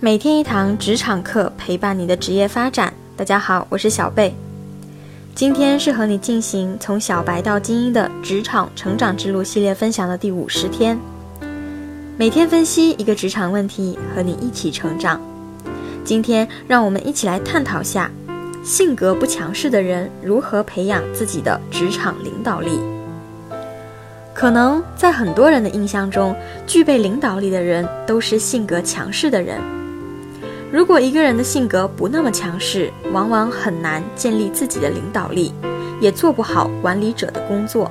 每天一堂职场课，陪伴你的职业发展。大家好，我是小贝。今天是和你进行从小白到精英的职场成长之路系列分享的第五十天。每天分析一个职场问题，和你一起成长。今天让我们一起来探讨下，性格不强势的人如何培养自己的职场领导力。可能在很多人的印象中，具备领导力的人都是性格强势的人。如果一个人的性格不那么强势，往往很难建立自己的领导力，也做不好管理者的工作。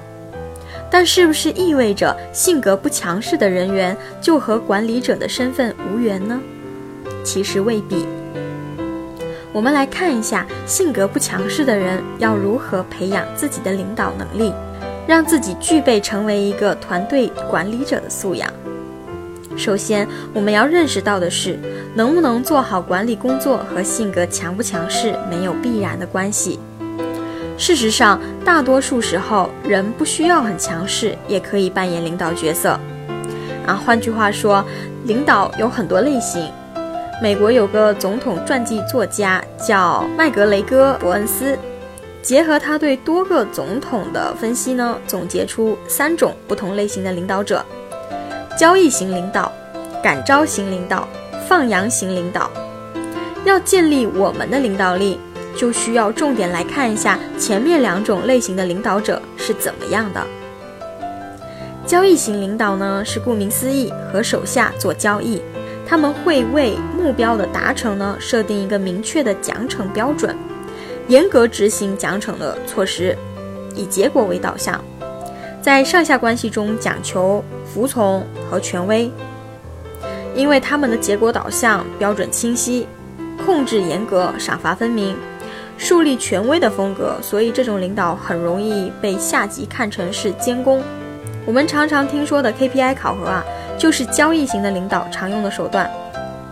但是不是意味着性格不强势的人员就和管理者的身份无缘呢？其实未必。我们来看一下性格不强势的人要如何培养自己的领导能力，让自己具备成为一个团队管理者的素养。首先，我们要认识到的是，能不能做好管理工作和性格强不强势没有必然的关系。事实上，大多数时候，人不需要很强势，也可以扮演领导角色。啊，换句话说，领导有很多类型。美国有个总统传记作家叫麦格雷戈·伯恩斯，结合他对多个总统的分析呢，总结出三种不同类型的领导者。交易型领导、感召型领导、放羊型领导，要建立我们的领导力，就需要重点来看一下前面两种类型的领导者是怎么样的。交易型领导呢，是顾名思义和手下做交易，他们会为目标的达成呢设定一个明确的奖惩标准，严格执行奖惩的措施，以结果为导向。在上下关系中讲求服从和权威，因为他们的结果导向、标准清晰、控制严格、赏罚分明、树立权威的风格，所以这种领导很容易被下级看成是监工。我们常常听说的 KPI 考核啊，就是交易型的领导常用的手段，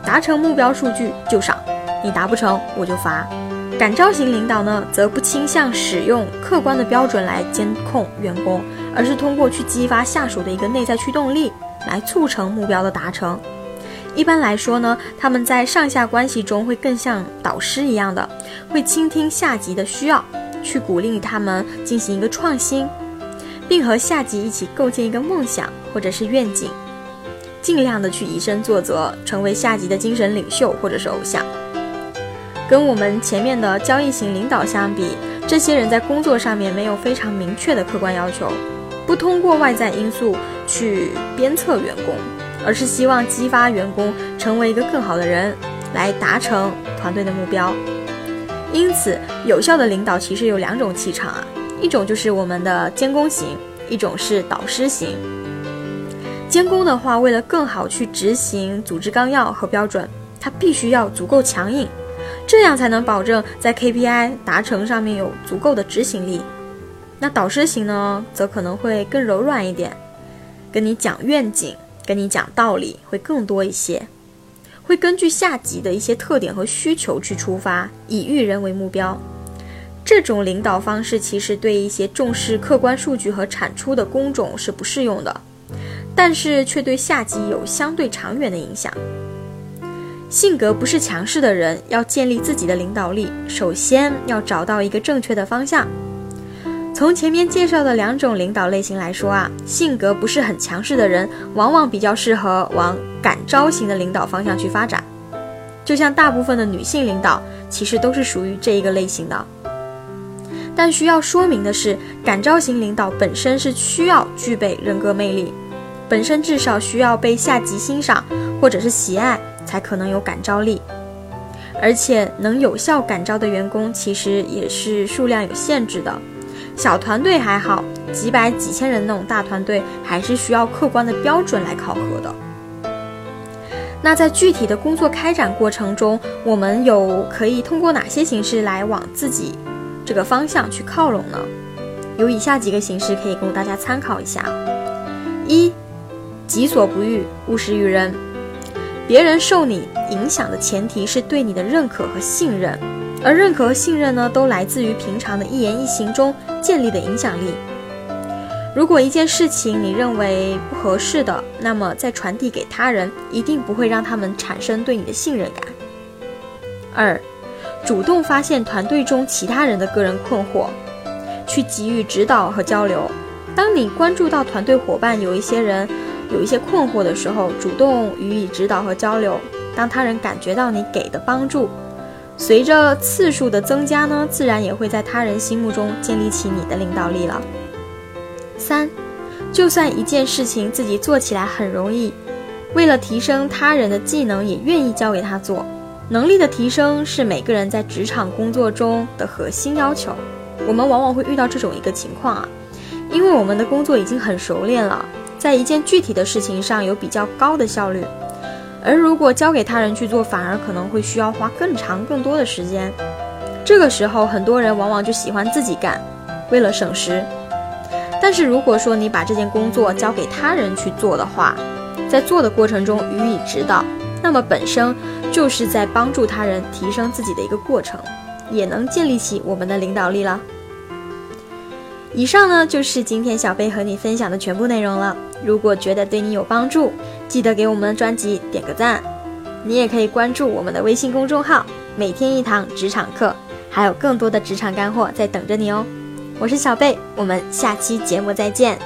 达成目标数据就赏，你达不成我就罚。感召型领导呢，则不倾向使用客观的标准来监控员工，而是通过去激发下属的一个内在驱动力，来促成目标的达成。一般来说呢，他们在上下关系中会更像导师一样的，会倾听下级的需要，去鼓励他们进行一个创新，并和下级一起构建一个梦想或者是愿景，尽量的去以身作则，成为下级的精神领袖或者是偶像。跟我们前面的交易型领导相比，这些人在工作上面没有非常明确的客观要求，不通过外在因素去鞭策员工，而是希望激发员工成为一个更好的人，来达成团队的目标。因此，有效的领导其实有两种气场啊，一种就是我们的监工型，一种是导师型。监工的话，为了更好去执行组织纲要和标准，他必须要足够强硬。这样才能保证在 KPI 达成上面有足够的执行力。那导师型呢，则可能会更柔软一点，跟你讲愿景，跟你讲道理会更多一些，会根据下级的一些特点和需求去出发，以育人为目标。这种领导方式其实对一些重视客观数据和产出的工种是不适用的，但是却对下级有相对长远的影响。性格不是强势的人，要建立自己的领导力，首先要找到一个正确的方向。从前面介绍的两种领导类型来说啊，性格不是很强势的人，往往比较适合往感召型的领导方向去发展。就像大部分的女性领导，其实都是属于这一个类型的。但需要说明的是，感召型领导本身是需要具备人格魅力，本身至少需要被下级欣赏或者是喜爱。才可能有感召力，而且能有效感召的员工其实也是数量有限制的。小团队还好，几百几千人那种大团队还是需要客观的标准来考核的。那在具体的工作开展过程中，我们有可以通过哪些形式来往自己这个方向去靠拢呢？有以下几个形式可以供大家参考一下：一，己所不欲，勿施于人。别人受你影响的前提是对你的认可和信任，而认可和信任呢，都来自于平常的一言一行中建立的影响力。如果一件事情你认为不合适的，那么再传递给他人，一定不会让他们产生对你的信任感。二，主动发现团队中其他人的个人困惑，去给予指导和交流。当你关注到团队伙伴有一些人有一些困惑的时候，主动予以指导和交流。当他人感觉到你给的帮助，随着次数的增加呢，自然也会在他人心目中建立起你的领导力了。三，就算一件事情自己做起来很容易，为了提升他人的技能，也愿意交给他做。能力的提升是每个人在职场工作中的核心要求。我们往往会遇到这种一个情况啊，因为我们的工作已经很熟练了，在一件具体的事情上有比较高的效率，而如果交给他人去做，反而可能会需要花更长更多的时间。这个时候，很多人往往就喜欢自己干，为了省时。但是如果说你把这件工作交给他人去做的话，在做的过程中予以指导，那么本身就是在帮助他人提升自己的一个过程，也能建立起我们的领导力了。以上呢就是今天小贝和你分享的全部内容了。如果觉得对你有帮助，记得给我们的专辑点个赞。你也可以关注我们的微信公众号“每天一堂职场课”，还有更多的职场干货在等着你哦。我是小贝，我们下期节目再见。